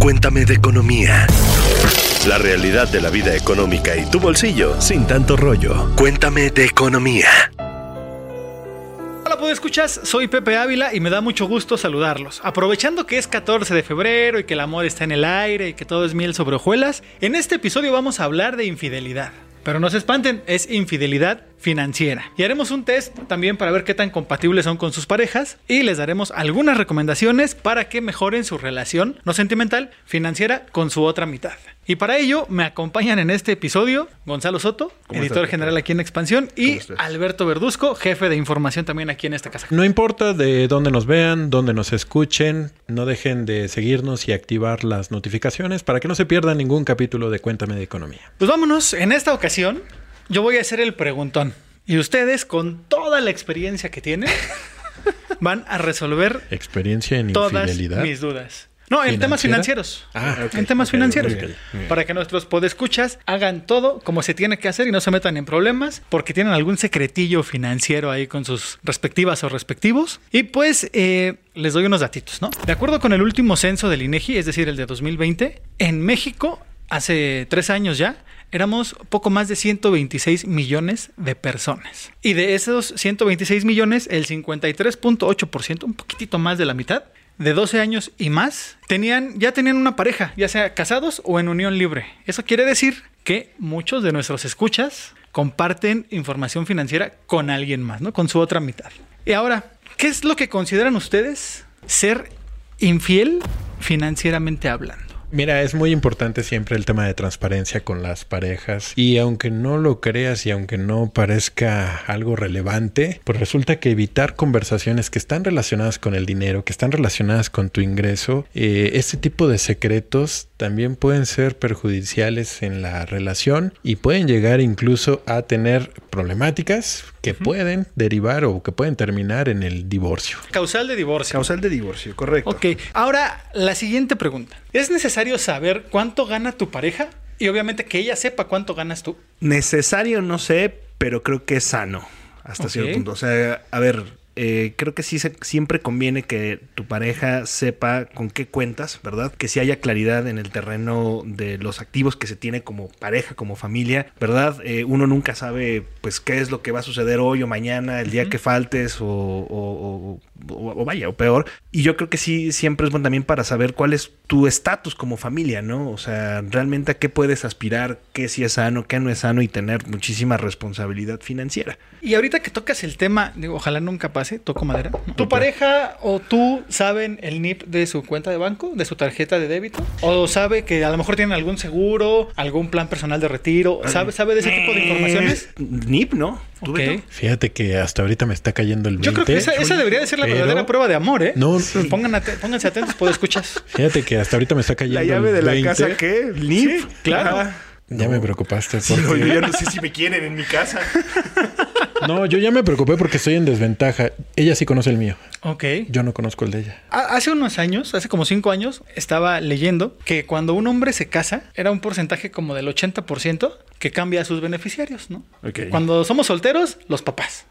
Cuéntame de economía. La realidad de la vida económica y tu bolsillo sin tanto rollo. Cuéntame de economía. Hola, ¿puedo escuchas? Soy Pepe Ávila y me da mucho gusto saludarlos. Aprovechando que es 14 de febrero y que el amor está en el aire y que todo es miel sobre hojuelas, en este episodio vamos a hablar de infidelidad. Pero no se espanten, es infidelidad financiera. Y haremos un test también para ver qué tan compatibles son con sus parejas y les daremos algunas recomendaciones para que mejoren su relación, no sentimental, financiera con su otra mitad. Y para ello me acompañan en este episodio Gonzalo Soto, editor estás, general aquí en Expansión, y? Alberto Verduzco, jefe de información también aquí en esta casa. No importa de dónde nos vean, dónde nos escuchen, no dejen de seguirnos y activar las notificaciones para que no se pierdan ningún capítulo de Cuéntame de Economía. Pues vámonos, en esta ocasión yo voy a hacer el preguntón. Y ustedes, con toda la experiencia que tienen, van a resolver Experiencia en todas infidelidad. mis dudas. No, en temas financieros. Ah, en temas financieros. Para que nuestros podescuchas hagan todo como se tiene que hacer y no se metan en problemas porque tienen algún secretillo financiero ahí con sus respectivas o respectivos. Y pues eh, les doy unos datitos, ¿no? De acuerdo con el último censo del INEGI, es decir, el de 2020, en México, hace tres años ya, éramos poco más de 126 millones de personas. Y de esos 126 millones, el 53.8%, un poquitito más de la mitad, de 12 años y más, tenían, ya tenían una pareja, ya sea casados o en unión libre. Eso quiere decir que muchos de nuestros escuchas comparten información financiera con alguien más, ¿no? Con su otra mitad. Y ahora, ¿qué es lo que consideran ustedes ser infiel financieramente hablando? Mira, es muy importante siempre el tema de transparencia con las parejas. Y aunque no lo creas y aunque no parezca algo relevante, pues resulta que evitar conversaciones que están relacionadas con el dinero, que están relacionadas con tu ingreso, eh, este tipo de secretos también pueden ser perjudiciales en la relación y pueden llegar incluso a tener problemáticas que pueden derivar o que pueden terminar en el divorcio. Causal de divorcio. Causal de divorcio, correcto. Ok, ahora la siguiente pregunta. ¿Es necesario saber cuánto gana tu pareja? Y obviamente que ella sepa cuánto ganas tú. Necesario, no sé, pero creo que es sano hasta cierto punto. O sea, a ver, eh, creo que sí se- siempre conviene que tu pareja sepa con qué cuentas, ¿verdad? Que sí haya claridad en el terreno de los activos que se tiene como pareja, como familia, ¿verdad? Eh, uno nunca sabe, pues, qué es lo que va a suceder hoy o mañana, el día que faltes o, o- o- o- o vaya, o peor. Y yo creo que sí, siempre es bueno también para saber cuál es tu estatus como familia, ¿no? O sea, realmente a qué puedes aspirar, qué sí es sano, qué no es sano y tener muchísima responsabilidad financiera. Y ahorita que tocas el tema, digo, ojalá nunca pase, toco madera. ¿Tu pareja o tú saben el NIP de su cuenta de banco, de su tarjeta de débito? ¿O sabe que a lo mejor tienen algún seguro, algún plan personal de retiro? ¿Sabe, sabe de ese tipo de informaciones? Eh, NIP, ¿no? ¿Tú, Ok. Beto? Fíjate que hasta ahorita me está cayendo el 20. Yo creo que esa, esa debería de ser la pero- verdadera prueba de amor, ¿eh? No, Pongan ate- pónganse atentos, puedo escuchas. Fíjate que hasta ahorita me está cayendo ¿La llave el de la 20. casa qué? ¿El NIP? Sí, claro. Ah. Ya me preocupaste. Sí, porque- no, yo ya no sé si me quieren en mi casa. No, yo ya me preocupé porque estoy en desventaja. Ella sí conoce el mío. Ok. Yo no conozco el de ella. Ha- Hace unos años, hace como cinco años, estaba leyendo que cuando un hombre se casa, era un porcentaje como del 80% que cambia a sus beneficiarios, ¿no? Ok. Cuando somos solteros, los papás.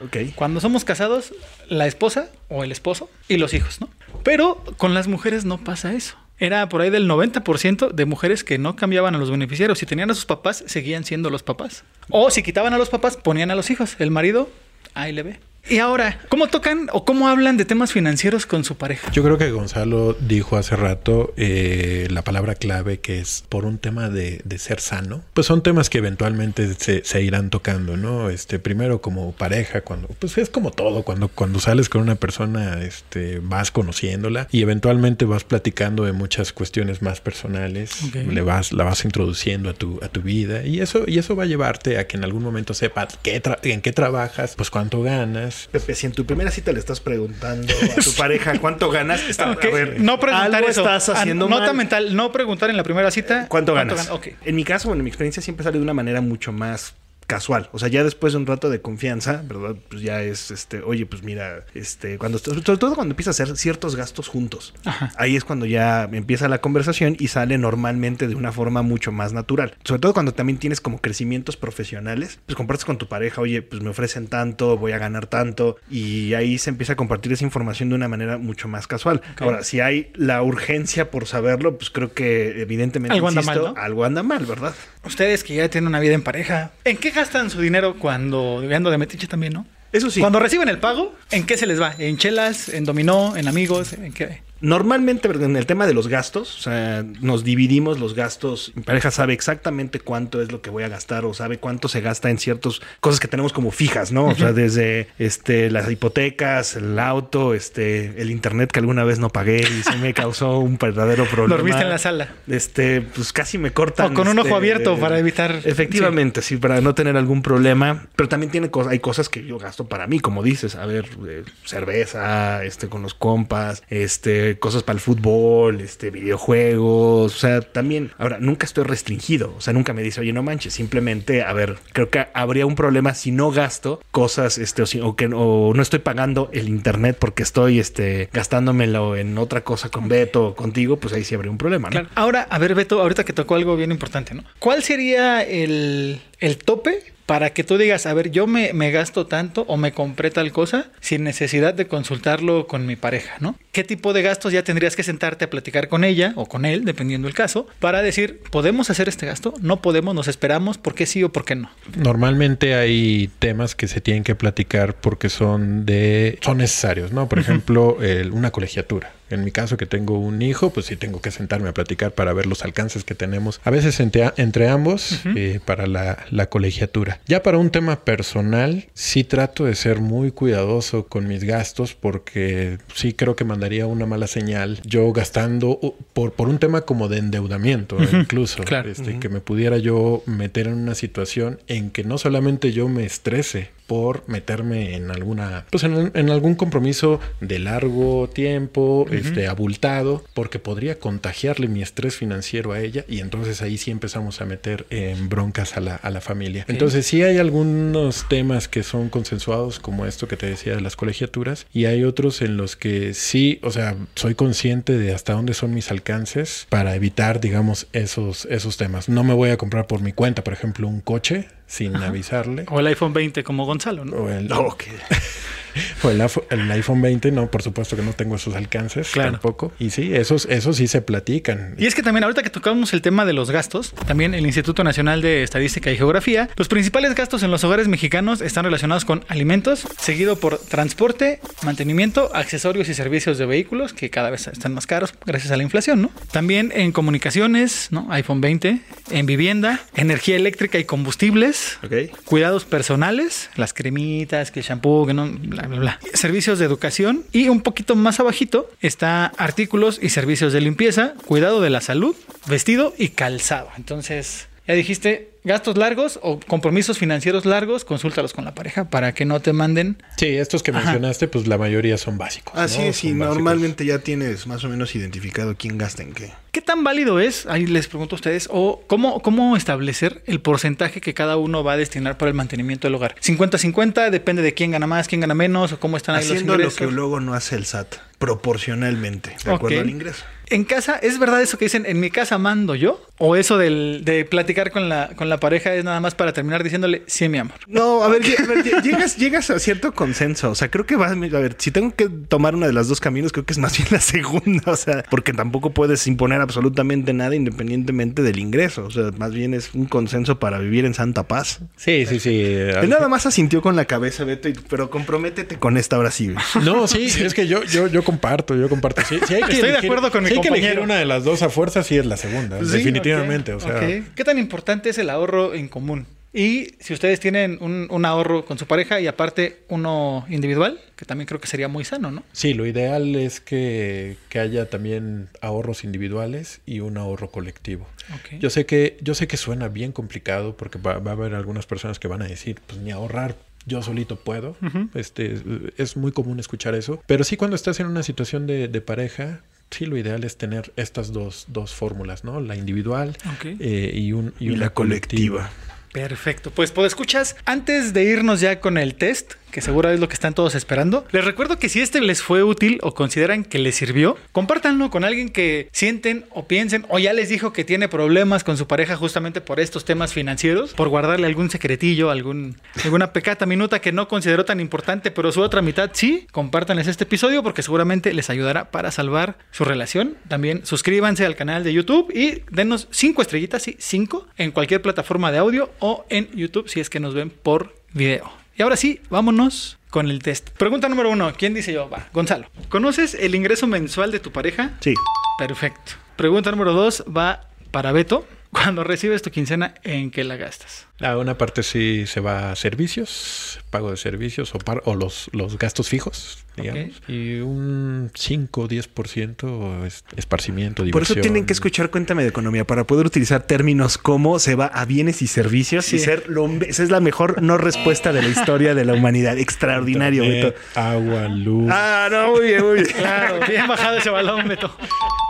Ok. Cuando somos casados, la esposa o el esposo y los hijos, ¿no? Pero con las mujeres no pasa eso. Era por ahí del 90% de mujeres que no cambiaban a los beneficiarios. Si tenían a sus papás, seguían siendo los papás. O si quitaban a los papás, ponían a los hijos. El marido, ahí le ve. Y ahora, ¿cómo tocan o cómo hablan de temas financieros con su pareja? Yo creo que Gonzalo dijo hace rato eh, la palabra clave que es por un tema de, de ser sano. Pues son temas que eventualmente se, se irán tocando, ¿no? Este, primero como pareja, cuando, pues es como todo, cuando, cuando sales con una persona, este, vas conociéndola y eventualmente vas platicando de muchas cuestiones más personales, le vas, la vas introduciendo a tu, a tu vida y eso, y eso va a llevarte a que en algún momento sepas qué en qué trabajas, pues cuánto ganas. Pepe, si en tu primera cita le estás preguntando a tu pareja cuánto ganas, está, a ver, no preguntar algo eso. estás Ah, haciendo Nota mal. mental, no preguntar en la primera cita. ¿Cuánto ganas? gana? Ok. En mi caso, bueno, en mi experiencia siempre sale de una manera mucho más casual. O sea, ya después de un rato de confianza, ¿verdad? Pues ya es, este, oye, pues mira, este, cuando, sobre todo cuando empieza a hacer ciertos gastos juntos. Ajá. Ahí es cuando ya empieza la conversación y sale normalmente de una forma mucho más natural. Sobre todo cuando también tienes como crecimientos profesionales, pues compartes con tu pareja, oye, pues me ofrecen tanto, voy a ganar tanto, y ahí se empieza a compartir esa información de una manera mucho más casual. Ahora, si hay la urgencia por saberlo, pues creo que evidentemente Algo anda insisto, mal, ¿no? algo anda mal, ¿verdad? Ustedes que ya tienen una vida en pareja, ¿en qué gastan su dinero cuando ando de metiche también, no? Eso sí. Cuando reciben el pago, ¿en qué se les va? ¿En chelas? ¿En dominó? ¿En amigos? ¿En qué? Normalmente en el tema de los gastos, o sea, nos dividimos los gastos. Mi pareja sabe exactamente cuánto es lo que voy a gastar o sabe cuánto se gasta en ciertas cosas que tenemos como fijas, ¿no? O sea, desde este, las hipotecas, el auto, este, el internet que alguna vez no pagué y se me causó un verdadero problema. Dormiste en la sala. Este, pues casi me cortan. O con un ojo este, abierto para evitar- Efectivamente, sí. para no tener algún problema. Pero también tiene cosas, hay cosas que yo gasto para mí, como dices, a ver, eh, cerveza, este, con los compas, este, cosas para el fútbol, este, videojuegos. O sea, también, ahora, nunca estoy restringido. O sea, nunca me dice, oye, no manches, simplemente, a ver, creo que habría un problema si no gasto cosas, este, o, si- o que o no estoy pagando el internet porque estoy, este, gastándomelo en otra cosa con Beto o contigo, pues ahí sí habría un problema, ¿no? Claro. Ahora, a ver, Beto, ahorita que tocó algo bien importante, ¿no? ¿Cuál sería el, el tope para que tú digas, a ver, yo me, me gasto tanto o me compré tal cosa sin necesidad de consultarlo con mi pareja, ¿no? ¿Qué tipo de gastos ya tendrías que sentarte a platicar con ella o con él, dependiendo el caso, para decir, ¿podemos hacer este gasto? No podemos, nos esperamos, ¿por qué sí o por qué no? Normalmente hay temas que se tienen que platicar porque son de son necesarios, ¿no? Por ejemplo, el- una colegiatura. En mi caso que tengo un hijo, pues sí tengo que sentarme a platicar para ver los alcances que tenemos. A veces entre, entre ambos eh, para la, la colegiatura. Ya para un tema personal, sí trato de ser muy cuidadoso con mis gastos porque sí creo que mandaría una mala señal yo gastando por, por un tema como de endeudamiento incluso. claro. Este, Que me pudiera yo meter en una situación en que no solamente yo me estrese por meterme en alguna, pues en, en algún compromiso de largo tiempo, este, abultado, porque podría contagiarle mi estrés financiero a ella y entonces ahí sí empezamos a meter en broncas a la, a la familia. Entonces sí hay algunos temas que son consensuados como esto que te decía de las colegiaturas y hay otros en los que sí, o sea, soy consciente de hasta dónde son mis alcances para evitar, digamos, esos, esos temas. No me voy a comprar por mi cuenta, por ejemplo, un coche sin avisarle. O el iPhone 20 como Gonzalo, ¿no? O el, No, que- o el, iPhone 20, no, por supuesto que no tengo esos alcances Claro. tampoco. Y sí, esos, esos sí se platican. Y es que también ahorita que tocamos el tema de los gastos, también el Instituto Nacional de Estadística y Geografía, los principales gastos en los hogares mexicanos están relacionados con alimentos, seguido por transporte, mantenimiento, accesorios y servicios de vehículos, que cada vez están más caros gracias a la inflación, ¿no? También en comunicaciones, ¿no? iPhone 20, en vivienda, energía eléctrica y combustibles, cuidados personales, las cremitas, que el shampoo, que no, bla, bla, bla. Servicios de educación y un poquito más abajito está artículos y servicios de limpieza, cuidado de la salud, vestido y calzado. Entonces, ya dijiste, gastos largos o compromisos financieros largos, consúltalos con la pareja para que no te manden. Sí, estos que Ajá. mencionaste, pues la mayoría son básicos. Ah, ¿no? Son básicos. normalmente ya tienes más o menos identificado quién gasta en qué. ¿Qué tan válido es? Ahí les pregunto a ustedes, o cómo, cómo establecer el porcentaje que cada uno va a destinar para el mantenimiento del hogar. 50-50, depende de quién gana más, quién gana menos, o cómo están ahí Haciendo los lo que luego no hace el SAT, proporcionalmente, de acuerdo al ingreso. En casa, ¿es verdad eso que dicen, en mi casa mando yo? ¿O eso del, de platicar con la, con la pareja es nada más para terminar diciéndole, sí, mi amor? No, a ver, a llegas, llegas a cierto consenso. O sea, creo que vas, a ver, si tengo que tomar una de las dos caminos, creo que es más bien la segunda. O sea, porque tampoco puedes imponer absolutamente nada independientemente del ingreso. O sea, más bien es un consenso para vivir en santa paz. Sí, sí, sí. eh, Él nada más asintió con la cabeza, Beto, y- pero comprométete con esta ahora sí. No, sí, es que yo, yo, yo comparto, yo comparto. Sí, sí hay que Estoy de acuerdo con mi que elegir una de las dos a fuerza, sí es la segunda, Sí, definitivamente. Ok, o sea, ok. ¿Qué tan importante es el ahorro en común? Y si ustedes tienen un, un ahorro con su pareja y aparte uno individual, que también creo que sería muy sano, ¿no? sí, lo ideal es que, que haya también ahorros individuales y un ahorro colectivo. Ok. Yo sé que, yo sé que suena bien complicado porque va, va a haber algunas personas que van a decir, pues ni ahorrar. Yo solito puedo. Este es muy común escuchar eso. Pero sí, cuando estás en una situación de, de pareja, sí lo ideal es tener estas dos, dos fórmulas, ¿no? La individual eh, y, un, y, Y una la colectiva. Perfecto. Pues, pues escuchas, antes de irnos ya con el test, que seguro es lo que están todos esperando, les recuerdo que si este les fue útil o consideran que les sirvió, compártanlo con alguien que sienten o piensen o ya les dijo que tiene problemas con su pareja justamente por estos temas financieros, por guardarle algún secretillo, algún, alguna pecata minuta que no consideró tan importante, pero su otra mitad sí. Compártanles este episodio porque seguramente les ayudará para salvar su relación. También suscríbanse al canal de YouTube y denos cinco estrellitas, sí, cinco, en cualquier plataforma de audio o en YouTube si es que nos ven por video. Y ahora sí, vámonos con el test. Pregunta número uno. ¿Quién dice yo? Va, Gonzalo. ¿Conoces el ingreso mensual de tu pareja? Sí. Perfecto. Pregunta número dos va para Beto. Cuando recibes tu quincena, ¿en qué la gastas? A una parte sí se va a servicios, pago de servicios o, par- o los, los gastos fijos, digamos. Y un 5 o 10% es esparcimiento, Por eso tienen que escuchar Cuéntame de Economía para poder utilizar términos como se va a bienes y servicios Sí. y ser lo, esa es la mejor no respuesta de la historia de la humanidad. Extraordinario, Internet, Beto. agua, luz. Ah, no, muy bien, muy bien. Claro, bien bajado ese balón, Beto.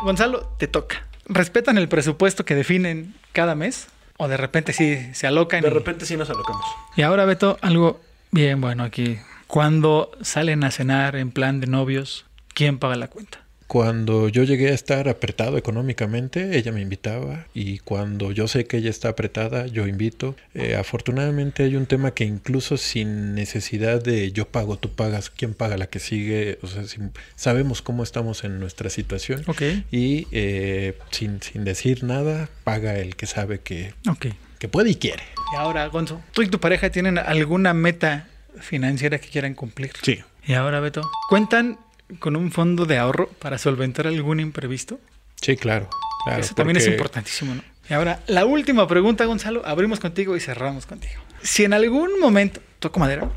Gonzalo, te toca. ¿Respetan el presupuesto que definen cada mes? ¿O de repente sí se alocan? De y- repente sí nos alocamos. Y ahora, Beto, algo bien bueno aquí. Cuando salen a cenar en plan de novios, ¿quién paga la cuenta? Cuando yo llegué a estar apretado económicamente, ella me invitaba y cuando yo sé que ella está apretada, yo invito. Eh, afortunadamente hay un tema que incluso sin necesidad de yo pago, tú pagas, quién paga la que sigue, o sea, sin- sabemos cómo estamos en nuestra situación Ok. y eh, sin, sin decir nada, paga el que sabe que, Ok. que puede y quiere. Y ahora, Gonzo, ¿tú y tu pareja tienen alguna meta financiera que quieran cumplir? Sí. Y ahora, Beto, ¿cuentan con un fondo de ahorro para solventar algún imprevisto? Sí, claro. claro, Eso también es importantísimo, ¿no? Y ahora, la última pregunta, Gonzalo. Abrimos contigo y cerramos contigo. Si en algún momento, toco madera,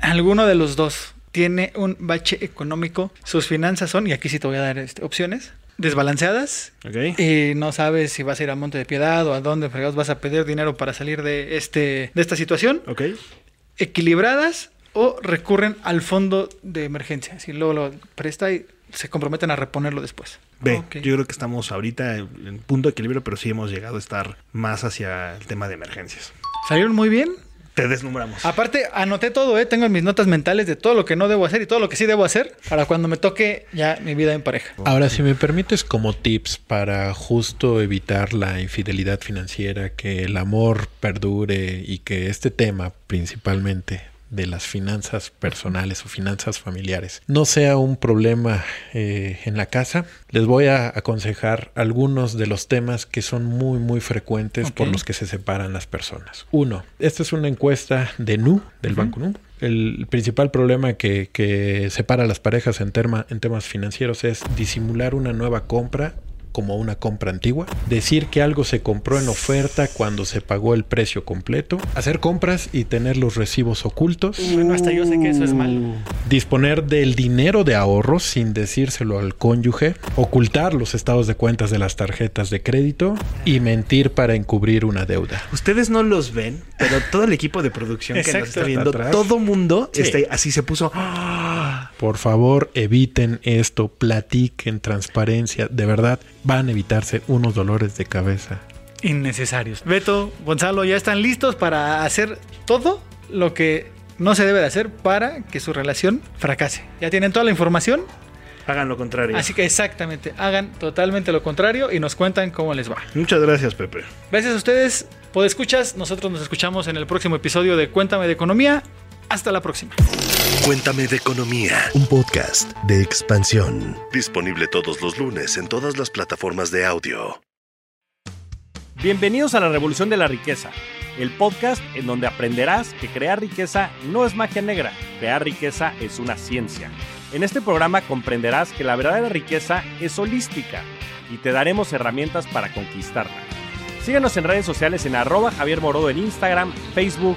alguno de los dos tiene un bache económico, sus finanzas son, y aquí sí te voy a dar este, opciones, desbalanceadas, y no sabes si vas a ir a Monte de Piedad o a dónde fregados vas a pedir dinero para salir de, este, de esta situación, equilibradas o recurren al fondo de emergencia. Si luego lo presta y se comprometen a reponerlo después. Ve, yo creo que estamos ahorita en punto de equilibrio, pero sí hemos llegado a estar más hacia el tema de emergencias. ¿Salieron muy bien? Te desnumbramos. Aparte, anoté todo, ¿eh? Tengo en mis notas mentales de todo lo que no debo hacer y todo lo que sí debo hacer para cuando me toque ya mi vida en pareja. Ahora, si me permites como tips para justo evitar la infidelidad financiera, que el amor perdure y que este tema principalmente de las finanzas personales o finanzas familiares no sea un problema eh, en la casa, les voy a aconsejar algunos de los temas que son muy muy frecuentes por los que se separan las personas. Uno, esta es una encuesta de NU, del Banco NU. El principal problema que, que separa a las parejas en, terma- en temas financieros es disimular una nueva compra como una compra antigua, decir que algo se compró en oferta cuando se pagó el precio completo, hacer compras y tener los recibos ocultos, Bueno, hasta yo sé que eso es malo. disponer del dinero de ahorro sin decírselo al cónyuge, ocultar los estados de cuentas de las tarjetas de crédito y mentir para encubrir una deuda. Ustedes no los ven, pero todo el equipo de producción que Exacto. nos está viendo, Atrás. todo mundo Sí. este, así se puso. ¡ah! Por favor, eviten esto, platiquen transparencia, de verdad van a evitarse unos dolores de cabeza. Innecesarios. Beto, Gonzalo, ya están listos para hacer todo lo que no se debe de hacer para que su relación fracase. Ya tienen toda la información, Hagan lo contrario. así que exactamente, hagan totalmente lo contrario y nos cuentan cómo les va. Muchas gracias, Pepe. Gracias a ustedes, por escuchas. Nosotros nos escuchamos en el próximo episodio de Cuéntame de Economía. Hasta la próxima. Cuéntame de Economía, un podcast de expansión. Disponible todos los lunes en todas las plataformas de audio. Bienvenidos a la Revolución de la Riqueza, el podcast en donde aprenderás que crear riqueza no es magia negra, crear riqueza es una ciencia. En este programa comprenderás que la verdadera riqueza es holística y te daremos herramientas para conquistarla. Síguenos en redes sociales en arroba Javier Morodo en Instagram, Facebook,